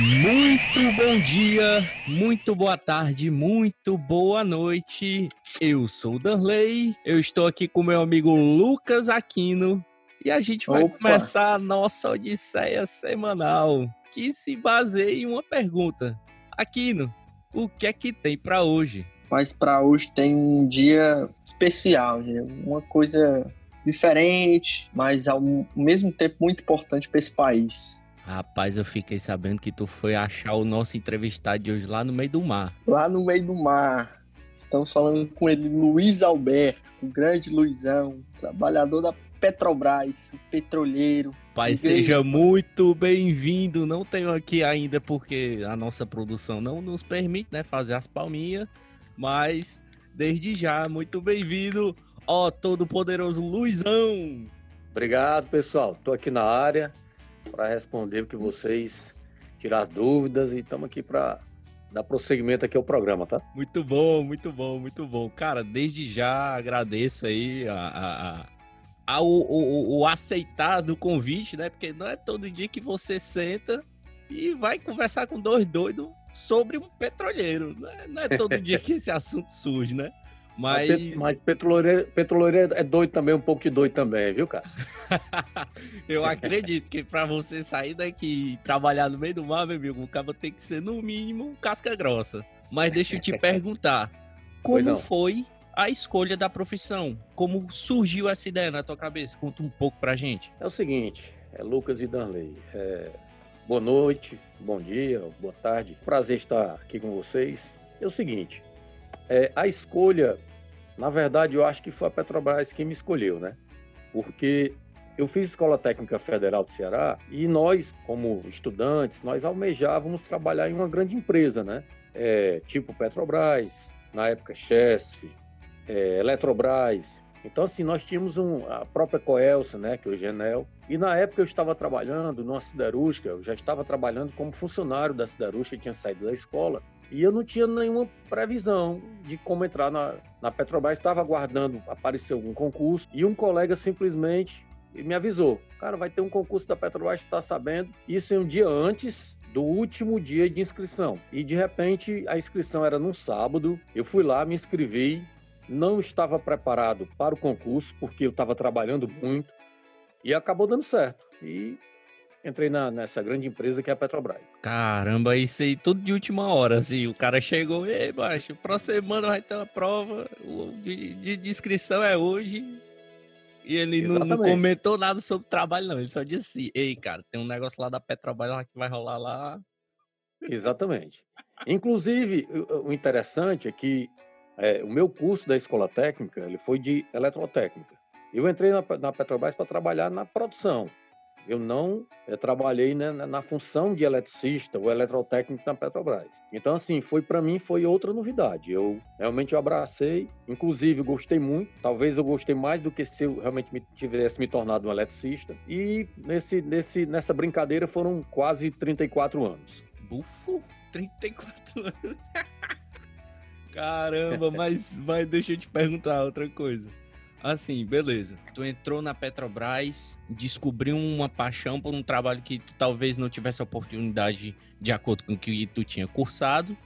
Muito bom dia, muito boa tarde, muito boa noite. Eu sou o Danley, eu estou aqui com meu amigo Lucas Aquino e a gente vai Opa. começar a nossa odisseia semanal, que se baseia em uma pergunta. Aquino, o que é que tem para hoje? Mas para hoje tem um dia especial, uma coisa diferente, mas ao mesmo tempo muito importante para esse país. Rapaz, eu fiquei sabendo que tu foi achar o nosso entrevistado de hoje lá no meio do mar. Lá no meio do mar, estamos falando com ele, Luiz Alberto, grande Luizão, trabalhador da Petrobras, petroleiro. Pai, Igreja. seja muito bem-vindo. Não tenho aqui ainda porque a nossa produção não nos permite, né, fazer as palminhas, mas desde já, muito bem-vindo, ó, todo poderoso Luizão. Obrigado, pessoal. Estou aqui na área para responder o que vocês tirar as dúvidas e estamos aqui para dar prosseguimento aqui ao programa, tá? Muito bom, muito bom, muito bom. Cara, desde já agradeço aí a, a, a- ao- o, o, o aceitar do convite, né? Porque não é todo dia que você senta e vai conversar com dois doidos sobre um petroleiro. Não é, não é todo dia que esse assunto surge, né? Mas, Mas, pe- mas petroleiro, petroleiro é doido também, um pouco de doido também, viu, cara? eu acredito que para você sair daqui e trabalhar no meio do mar, meu amigo, o cara tem que ser no mínimo casca grossa. Mas deixa eu te perguntar, como foi a escolha da profissão? Como surgiu essa ideia na tua cabeça? Conta um pouco pra gente. É o seguinte, é Lucas e Danley. É, boa noite, bom dia, boa tarde. Prazer estar aqui com vocês. É o seguinte, é, a escolha, na verdade, eu acho que foi a Petrobras quem me escolheu, né? Porque eu fiz Escola Técnica Federal do Ceará e nós, como estudantes, nós almejávamos trabalhar em uma grande empresa, né? É, tipo Petrobras, na época Chesf, é, Eletrobras. Então, assim, nós tínhamos um, a própria Coelce, né, que hoje é Enel. E na época eu estava trabalhando numa siderúrgica, eu já estava trabalhando como funcionário da siderúrgica, tinha saído da escola. E eu não tinha nenhuma previsão de como entrar na, na Petrobras. Estava aguardando aparecer algum concurso. E um colega simplesmente me avisou: Cara, vai ter um concurso da Petrobras, tu tá sabendo? Isso em um dia antes do último dia de inscrição. E de repente a inscrição era num sábado. Eu fui lá, me inscrevi. Não estava preparado para o concurso, porque eu estava trabalhando muito. E acabou dando certo. E entrei na- nessa grande empresa que é a Petrobras. Caramba, isso aí tudo de última hora, assim. O cara chegou, ei, baixo, próxima semana vai ter uma prova, o de, de, de inscrição é hoje. E ele não, não comentou nada sobre o trabalho, não. Ele só disse assim, ei, cara, tem um negócio lá da Petrobras que vai rolar lá. Exatamente. Inclusive, o interessante é que é, o meu curso da escola técnica ele foi de eletrotécnica. Eu entrei na, na Petrobras para trabalhar na produção. Eu não eh, trabalhei né, na, na função de eletricista ou eletrotécnico na Petrobras. Então, assim, foi para mim foi outra novidade. Eu realmente eu abracei, inclusive gostei muito. Talvez eu gostei mais do que se eu realmente me, tivesse me tornado um eletricista. E nesse, nesse, nessa brincadeira foram quase 34 anos. Bufo, 34 anos. Caramba, mas, mas deixa eu te perguntar outra coisa. Assim, beleza. Tu entrou na Petrobras, descobriu uma paixão por um trabalho que tu talvez não tivesse oportunidade de acordo com o que tu tinha cursado.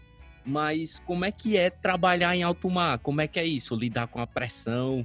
Mas como é que é trabalhar em alto mar? Como é que é isso? Lidar com a pressão?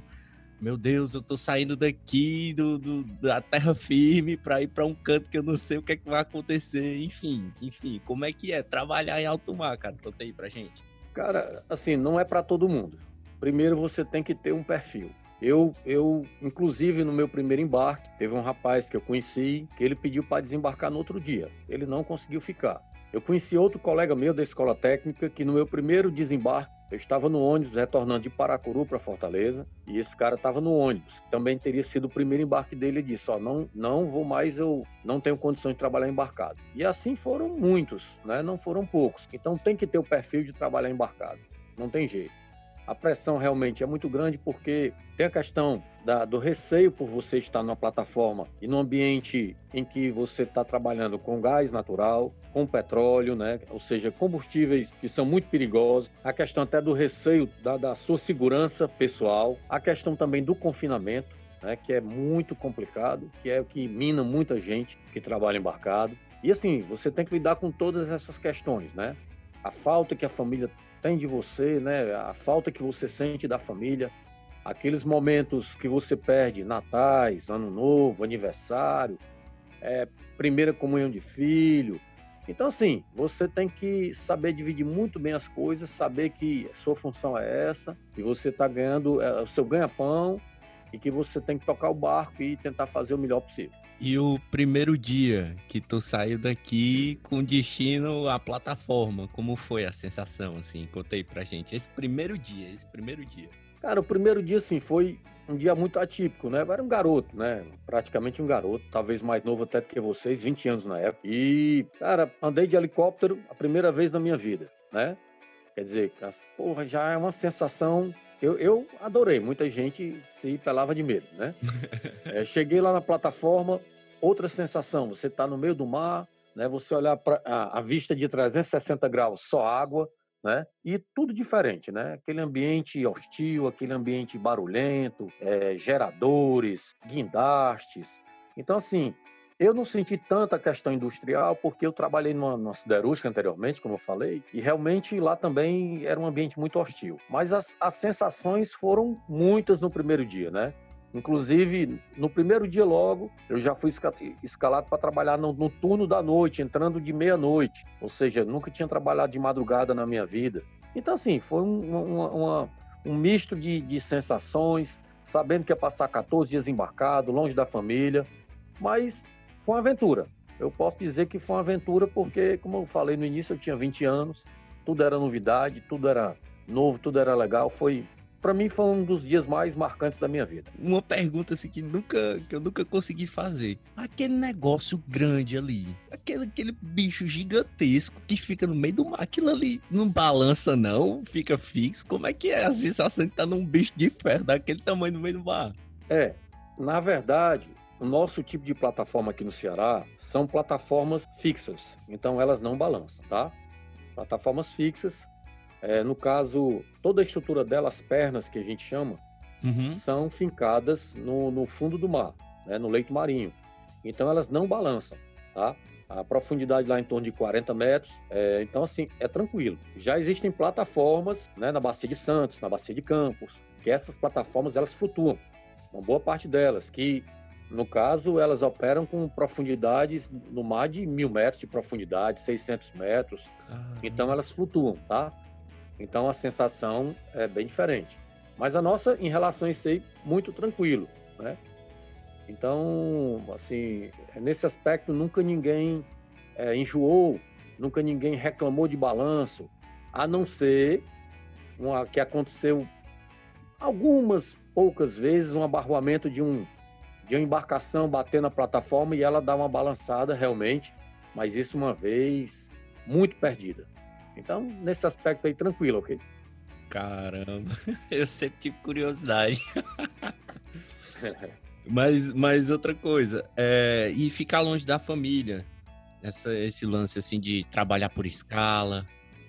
Meu Deus, eu tô saindo daqui do, do- da terra firme para ir para um canto que eu não sei o que é que vai acontecer. Enfim, enfim, como é que é trabalhar em alto mar, cara? Conta aí pra gente. Cara, assim, não é para todo mundo. Primeiro você tem que ter um perfil. Eu, eu, inclusive no meu primeiro embarque, teve um rapaz que eu conheci que ele pediu para desembarcar no outro dia. Ele não conseguiu ficar. Eu conheci outro colega meu da escola técnica que no meu primeiro desembarque eu estava no ônibus retornando de Paracuru para Fortaleza e esse cara estava no ônibus. Também teria sido o primeiro embarque dele. Ele disse: Ó, não, não vou mais, eu não tenho condições de trabalhar embarcado. E assim foram muitos, né? Não foram poucos. Então tem que ter o perfil de trabalhar embarcado. Não tem jeito. A pressão realmente é muito grande porque tem a questão da- do receio por você estar numa plataforma e num ambiente em que você está trabalhando com gás natural, com petróleo, né? ou seja, combustíveis que são muito perigosos. A questão até do receio da, da sua segurança pessoal. A questão também do confinamento, né? que é muito complicado, que é o que mina muita gente que trabalha embarcado. E assim, você tem que lidar com todas essas questões, né? A falta que a família tem de você, né? A falta que você sente da família, aqueles momentos que você perde, natais, ano novo, aniversário, é, primeira comunhão de filho. Então, assim, você tem que saber dividir muito bem as coisas, saber que sua função é essa, e você está ganhando é, o seu ganha-pão, e que você tem que tocar o barco e tentar fazer o melhor possível. E o primeiro dia que tu saiu daqui com destino à plataforma, como foi a sensação, assim? Contei pra gente. Esse primeiro dia, esse primeiro dia. Cara, o primeiro dia, assim, foi um dia muito atípico, né? Eu era um garoto, né? Praticamente um garoto, talvez mais novo até do que vocês, 20 anos na época. E, cara, andei de helicóptero a primeira vez na minha vida, né? Quer dizer, porra, já é uma sensação. Eu, eu adorei, muita gente se pelava de medo, né? é, cheguei lá na plataforma, outra sensação, você está no meio do mar, né? Você olhar para a, a vista de 360 graus, só água, né? E tudo diferente, né? Aquele ambiente hostil, aquele ambiente barulhento, é, geradores, guindastes. Então, assim, eu não senti tanta questão industrial porque eu trabalhei numa, numa siderúrgica anteriormente, como eu falei, e realmente lá também era um ambiente muito hostil. Mas as, as sensações foram muitas no primeiro dia, né? Inclusive, no primeiro dia logo, eu já fui escalado para trabalhar no, no, turno da noite, entrando de meia-noite. Ou seja, nunca tinha trabalhado de madrugada na minha vida. Então, assim, foi um, uma, uma, um misto de, de sensações, sabendo que ia passar 14 dias embarcado, longe da família. Mas foi uma aventura. Eu posso dizer que foi uma aventura porque, como eu falei no início, eu tinha 20 anos, tudo era novidade, tudo era novo, tudo era legal. Foi para mim foi um dos dias mais marcantes da minha vida. Uma pergunta assim que nunca que eu nunca consegui fazer. Aquele negócio grande ali, aquele, aquele bicho gigantesco que fica no meio do mar, aquilo ali não balança não, fica fixo. Como é que é a sensação de estar num bicho de ferro daquele tamanho no meio do mar? É, na verdade, o nosso tipo de plataforma aqui no Ceará são plataformas fixas, então elas não balançam, tá? Plataformas fixas é, no caso, toda a estrutura dela, as pernas que a gente chama, uhum. são fincadas no, no, fundo do mar, né, no leito marinho. Então elas não balançam, tá? A profundidade lá em torno de 40 metros, é, então assim, é tranquilo. Já existem plataformas né, na Bacia de Santos, na Bacia de Campos, que essas plataformas elas flutuam, uma boa parte delas, que no caso elas operam com profundidades no mar de mil metros de profundidade, 600 metros, Caramba. então elas flutuam, tá? Então a sensação é bem diferente. Mas a nossa, em relação a isso aí, muito tranquilo, né? Então, assim, nesse aspecto, nunca ninguém é, enjoou, nunca ninguém reclamou de balanço, a não ser uma, que aconteceu algumas poucas vezes um abarroamento de um de uma embarcação bater na plataforma e ela dá uma balançada realmente, mas isso uma vez muito perdida. Então, nesse aspecto aí, tranquilo, ok? Caramba, eu sempre tive curiosidade. mas, mas outra coisa, é, e ficar longe da família, essa, esse lance assim de trabalhar por escala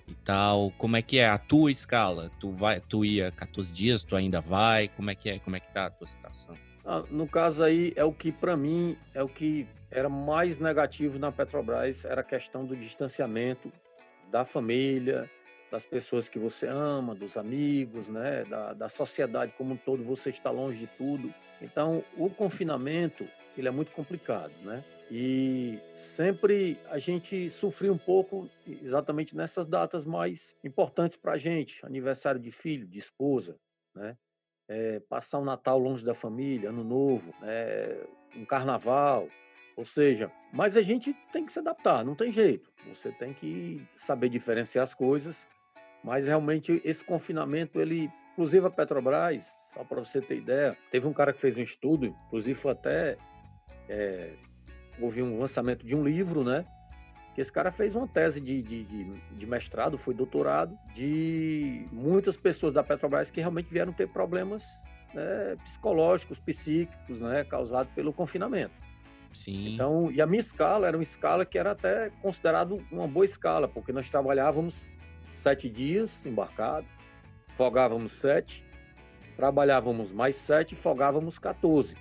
e tal, como é que é a tua escala? Tu vai, tu ia 14 dias, tu ainda vai? Como é que é? Como é que tá a tua situação? Ah, no caso aí é o que para mim é o que era mais negativo na Petrobras era a questão do distanciamento da família, das pessoas que você ama, dos amigos, né, da, da sociedade como um todo, você está longe de tudo. Então, o confinamento, ele é muito complicado, né? E sempre a gente sofreu um pouco exatamente nessas datas mais importantes para a gente, aniversário de filho, de esposa, né? É, passar o Natal longe da família, Ano Novo, né? um Carnaval, ou seja, mas a gente tem que se adaptar, não tem jeito. Você tem que saber diferenciar as coisas, mas realmente esse confinamento, ele, inclusive a Petrobras, só para você ter ideia, teve um cara que fez um estudo, inclusive foi até é, houve um lançamento de um livro, né? Que esse cara fez uma tese de, de, de, mestrado, foi doutorado, de muitas pessoas da Petrobras que realmente vieram ter problemas né, psicológicos, psíquicos, né, causados pelo confinamento. Sim. Então, e a minha escala era uma escala que era até considerado uma boa escala, porque nós trabalhávamos sete dias embarcado, folgávamos sete, trabalhávamos mais sete, folgávamos 14,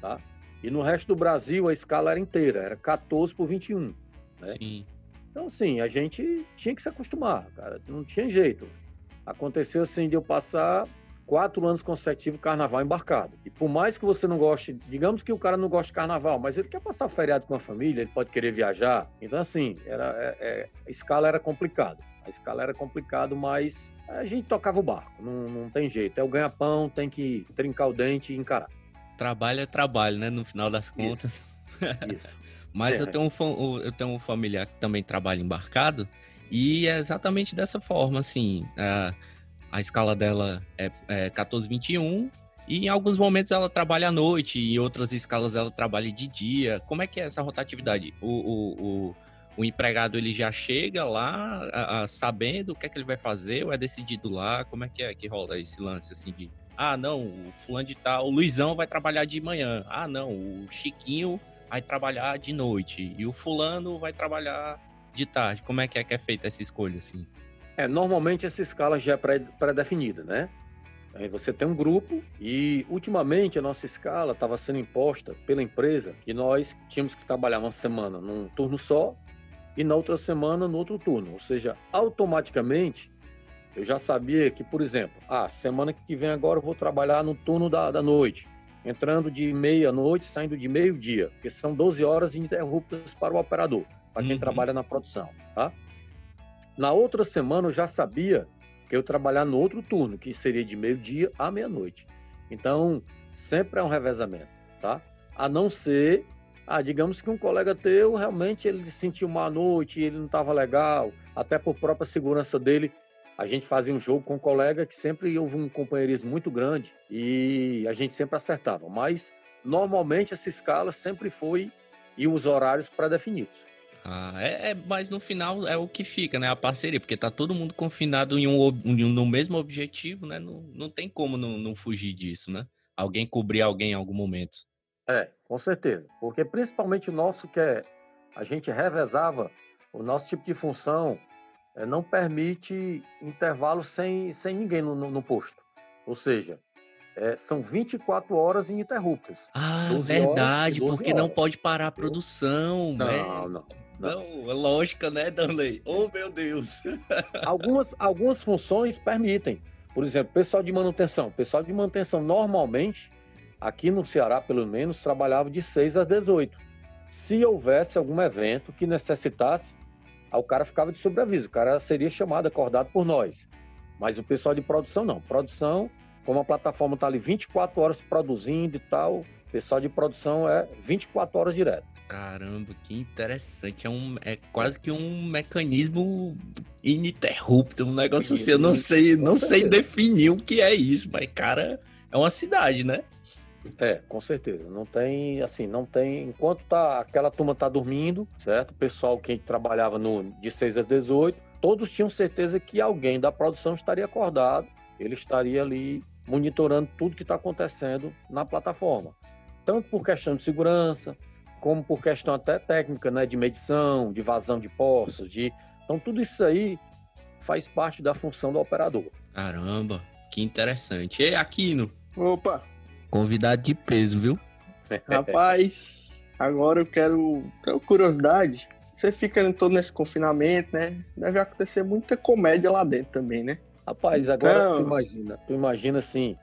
tá? E no resto do Brasil a escala era inteira, era 14 por 21. Né? Sim. Então, assim, a gente tinha que se acostumar, cara. Não tinha jeito. Aconteceu assim de eu passar quatro anos consecutivos carnaval embarcado. E por mais que você não goste, digamos que o cara não goste de carnaval, mas ele quer passar feriado com a família, ele pode querer viajar. Então, assim, era, é, é, a escala era complicada. A escala era complicado, mas a gente tocava o barco, não, não tem jeito. É o ganha-pão, tem que trincar o dente e encarar. Trabalho é trabalho, né? No final das contas. Isso. Isso. Mas é. eu, tenho um, eu tenho um familiar que também trabalha embarcado e é exatamente dessa forma, assim. Uh, a escala dela é, é 1421 e em alguns momentos ela trabalha à noite e em outras escalas ela trabalha de dia. Como é que é essa rotatividade? O, o, o, o empregado ele já chega lá a, a, sabendo o que é que ele vai fazer ou é decidido lá? Como é que é que rola esse lance assim de ah, não, o fulano de tal, o Luizão vai trabalhar de manhã. Ah, não, o Chiquinho vai trabalhar de noite e o fulano vai trabalhar de tarde. Como é que é que é feita essa escolha assim? É, normalmente essa escala já é pré-definida, né? Aí você tem um grupo e ultimamente a nossa escala estava sendo imposta pela empresa que nós tínhamos que trabalhar uma semana num turno só e na outra semana no outro turno. Ou seja, automaticamente eu já sabia que, por exemplo, ah, semana que vem agora eu vou trabalhar no turno da, da noite, entrando de meia-noite, saindo de meio-dia, porque são 12 horas ininterruptas para o operador, para quem uhum. trabalha na produção, tá? Na outra semana eu já sabia que eu trabalhar no outro turno, que seria de meio-dia à meia-noite. Então, sempre é um revezamento, tá? A não ser, ah, digamos que um colega teu realmente ele sentiu uma noite, ele não estava legal, até por própria segurança dele, a gente fazia um jogo com um colega que sempre houve um companheirismo muito grande e a gente sempre acertava. Mas normalmente essa escala sempre foi e os horários pré-definidos. Ah, é, é, mas no final é o que fica, né? A parceria, porque tá todo mundo confinado em um, no mesmo objetivo, né? Não, não tem como não, não fugir disso, né? Alguém cobrir alguém em algum momento. É, com certeza. Porque principalmente o nosso que é. A gente revezava, o nosso tipo de função é, não permite intervalo sem, sem ninguém no, no, no posto. Ou seja, é, são 24 horas ininterruptas. Ah, verdade, porque horas. não pode parar a produção. Não, né? não. Não, é lógica, né, Danley? Oh, meu Deus! algumas, algumas funções permitem. Por exemplo, pessoal de manutenção. Pessoal de manutenção, normalmente, aqui no Ceará, pelo menos, trabalhava de 6 às 18. Se houvesse algum evento que necessitasse, o cara ficava de sobreaviso. O cara seria chamado, acordado por nós. Mas o pessoal de produção, não. Produção, como a plataforma está ali 24 horas produzindo e tal, o pessoal de produção é 24 horas direto. Caramba, que interessante. É, um, é quase que um mecanismo ininterrupto, um negócio assim. Eu não sei, não sei definir o que é isso, mas, cara, é uma cidade, né? É, com certeza. Não tem, assim, não tem. Enquanto tá, aquela turma tá dormindo, certo? O pessoal que trabalhava no, de 6 às 18, todos tinham certeza que alguém da produção estaria acordado, ele estaria ali monitorando tudo que está acontecendo na plataforma. Tanto por questão de segurança, como por questão até técnica, né, de medição, de vazão de poços, de então tudo isso aí faz parte da função do operador. Caramba, que interessante. E Aquino? Opa! Convidado de peso, viu? Rapaz, agora eu quero. Tenho curiosidade. Você fica todo nesse confinamento, né? Deve acontecer muita comédia lá dentro também, né? Rapaz, agora então... tu imagina, tu imagina assim,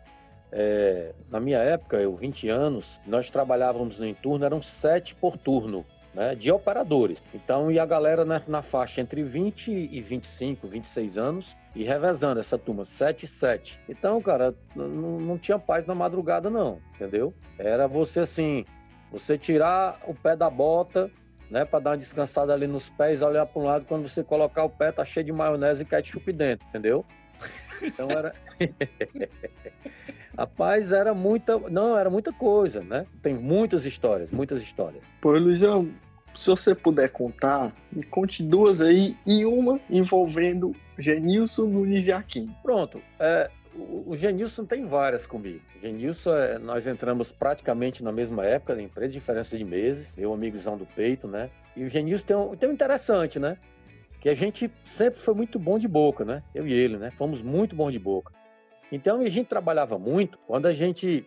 é, na minha época, eu 20 anos, nós trabalhávamos no turno, eram sete por turno. Né, de operadores. Então, e a galera na, na, faixa entre 20 e 25, 26 anos, e revezando essa turma, 7 e 7. Então, cara, não, tinha paz na madrugada, não, entendeu? Era você assim, você tirar o pé da bota, né, para dar uma descansada ali nos pés, olhar para um lado, quando você colocar o pé, tá cheio de maionese e ketchup dentro, entendeu? Então era. Rapaz, era muita. Não, era muita coisa, né? Tem muitas histórias, muitas histórias. Pô, Luizão, se você puder contar, me conte duas aí e uma envolvendo Genilson Nunes Jaquim. Pronto. É, o, Genilson tem várias comigo. Genilson, é, nós entramos praticamente na mesma época na empresa, diferença de meses, meu amigozão do peito, né? E o Genilson tem um, tem um interessante, né? Que a gente sempre foi muito bom de boca, né? Eu e ele, né? Fomos muito bons de boca. Então a gente trabalhava muito. Quando a gente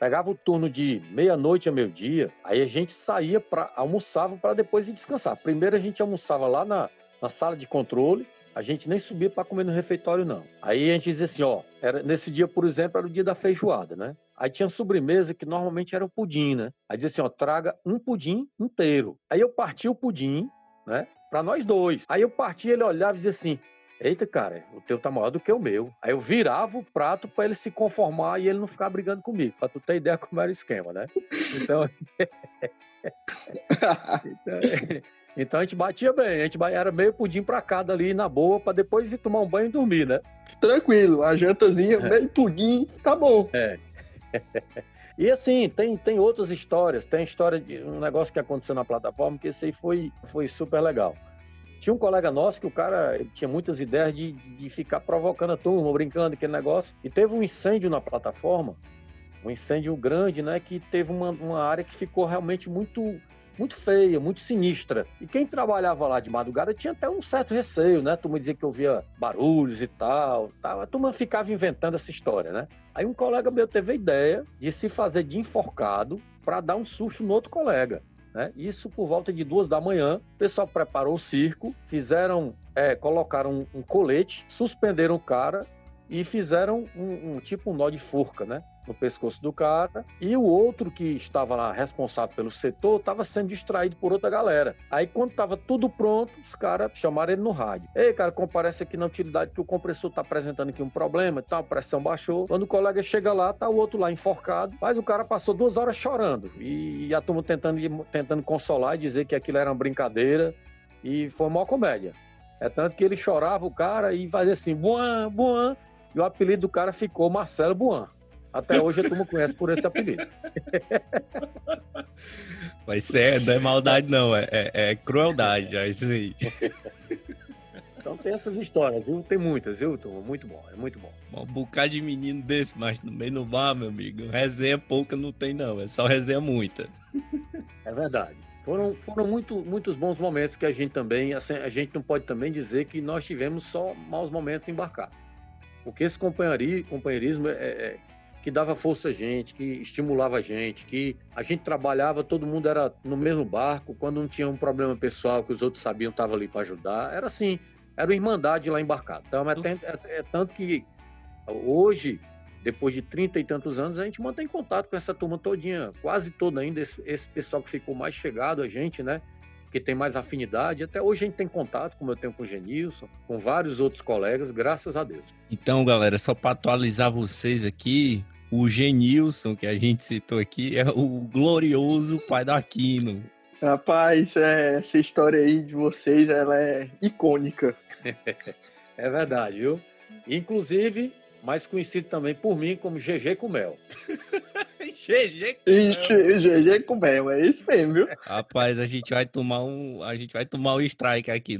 pegava o turno de meia-noite a meio-dia, aí a gente saía para almoçava para depois ir descansar. Primeiro a gente almoçava lá na, na sala de controle, a gente nem subia para comer no refeitório, não. Aí a gente dizia assim, ó, era, nesse dia, por exemplo, era o dia da feijoada, né? Aí tinha sobremesa que normalmente era o pudim, né? Aí dizia assim, ó, traga um pudim inteiro. Aí eu partia o pudim, né? Para nós dois. Aí eu partia, ele olhava e dizia assim, Eita, cara, o teu tá maior do que o meu. Aí eu virava o prato para ele se conformar e ele não ficar brigando comigo, para tu ter ideia como era o esquema, né? Então, então, então, a gente batia bem, a gente era meio pudim para cada ali na boa, para depois ir tomar um banho e dormir, né? Tranquilo, a jantazinha, é. meio pudim, tá bom. É. E assim, tem, tem outras histórias. Tem a história de um negócio que aconteceu na plataforma, que esse aí foi, foi super legal. Tinha um colega nosso que o cara tinha muitas ideias de, de ficar provocando a turma, brincando, aquele negócio. E teve um incêndio na plataforma, um incêndio grande, né? Que teve uma, uma área que ficou realmente muito muito feia, muito sinistra. E quem trabalhava lá de madrugada tinha até um certo receio, né? A turma dizia que ouvia barulhos e tal, tal. A turma ficava inventando essa história, né? Aí um colega meu teve a ideia de se fazer de enforcado para dar um susto no outro colega. Né? Isso por volta de duas da manhã. O pessoal preparou o circo, fizeram, é, colocaram um, um colete, suspenderam o cara e fizeram um, um, tipo um nó de forca, né? No pescoço do cara. E o outro que estava lá responsável pelo setor estava sendo distraído por outra galera. Aí, quando estava tudo pronto, os caras chamaram ele no rádio. Ei, cara, comparece aqui na utilidade que o compressor está apresentando aqui um problema e tal, a pressão baixou. Quando o colega chega lá, tá o outro lá enforcado. Mas o cara passou duas horas chorando. E a turma tentando, tentando consolar e dizer que aquilo era uma brincadeira. E foi uma comédia. É tanto que ele chorava, o cara, e fazia assim, buan, buan. E o apelido do cara ficou Marcelo Buan. Até hoje a turma conhece por esse apelido. Vai ser, não é maldade, não, é, é, é crueldade, é isso aí. Então tem essas histórias, viu? Tem muitas, viu, turma? Muito bom, é muito bom. Um bocado de menino desse, mas no meio do bar, meu amigo, resenha pouca não tem, não, é só resenha muita. É verdade. Foram, foram muito, muitos bons momentos que a gente também, assim, a gente não pode também dizer que nós tivemos só maus momentos embarcados. Porque esse companheirismo é, é, que dava força a gente, que estimulava a gente, que a gente trabalhava, todo mundo era no mesmo barco, quando não tinha um problema pessoal que os outros sabiam, estava ali para ajudar. Era assim, era uma irmandade lá embarcado. Então, é, é, é, tanto que hoje, depois de 30 e tantos anos, a gente mantém contato com essa turma todinha, quase toda ainda, esse, esse pessoal que ficou mais chegado a gente, né? Que tem mais afinidade. Até hoje a gente tem contato, como eu tenho com o Genilson, com vários outros colegas, graças a Deus. Então, galera, só para atualizar vocês aqui, o Genilson, que a gente citou aqui, é o glorioso pai do Aquino. Rapaz, é, essa história aí de vocês, ela é icônica. é verdade, viu? Inclusive, mais conhecido também por mim como GG com Mel. GG com Mel. GG com Mel, é isso mesmo, viu? Rapaz, a gente vai tomar um, a gente vai tomar um strike aqui.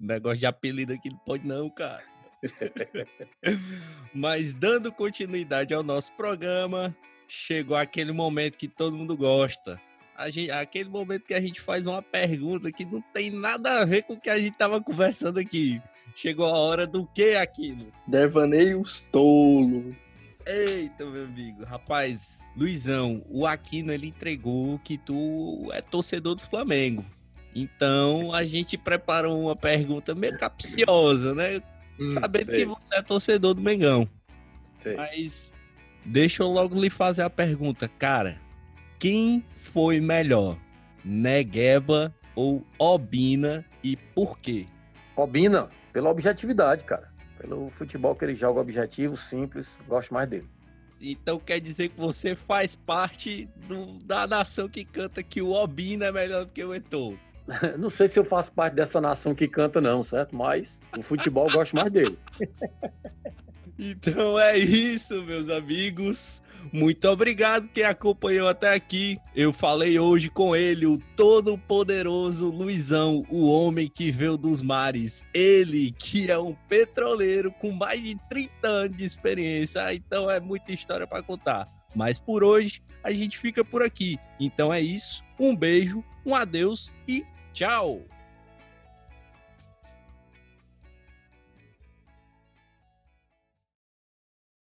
Negócio de apelido aqui não pode não, cara. Mas dando continuidade ao nosso programa, chegou aquele momento que todo mundo gosta. Gente, aquele momento que a gente faz uma pergunta que não tem nada a ver com o que a gente tava conversando aqui. Chegou a hora do que aquilo? Devaneios tolos. Eita, meu amigo. Rapaz, Luizão, o Aquino ele entregou que tu é torcedor do Flamengo. Então a gente preparou uma pergunta meio capciosa, né? Hum, Sabendo sei. que você é torcedor do Mengão. Sei. Mas deixa eu logo lhe fazer a pergunta, cara. Quem foi melhor? Negueba ou Obina e por quê? Obina, pela objetividade, cara. Pelo futebol que ele joga objetivo, simples, gosto mais dele. Então quer dizer que você faz parte do, da nação que canta que o Obina é melhor do que o Eto'o. Não sei se eu faço parte dessa nação que canta, não, certo? Mas o futebol eu gosto mais dele. Então é isso, meus amigos. Muito obrigado quem acompanhou até aqui. Eu falei hoje com ele, o todo-poderoso Luizão, o homem que veio dos mares. Ele que é um petroleiro com mais de 30 anos de experiência. Então é muita história para contar. Mas por hoje a gente fica por aqui. Então é isso. Um beijo, um adeus e tchau!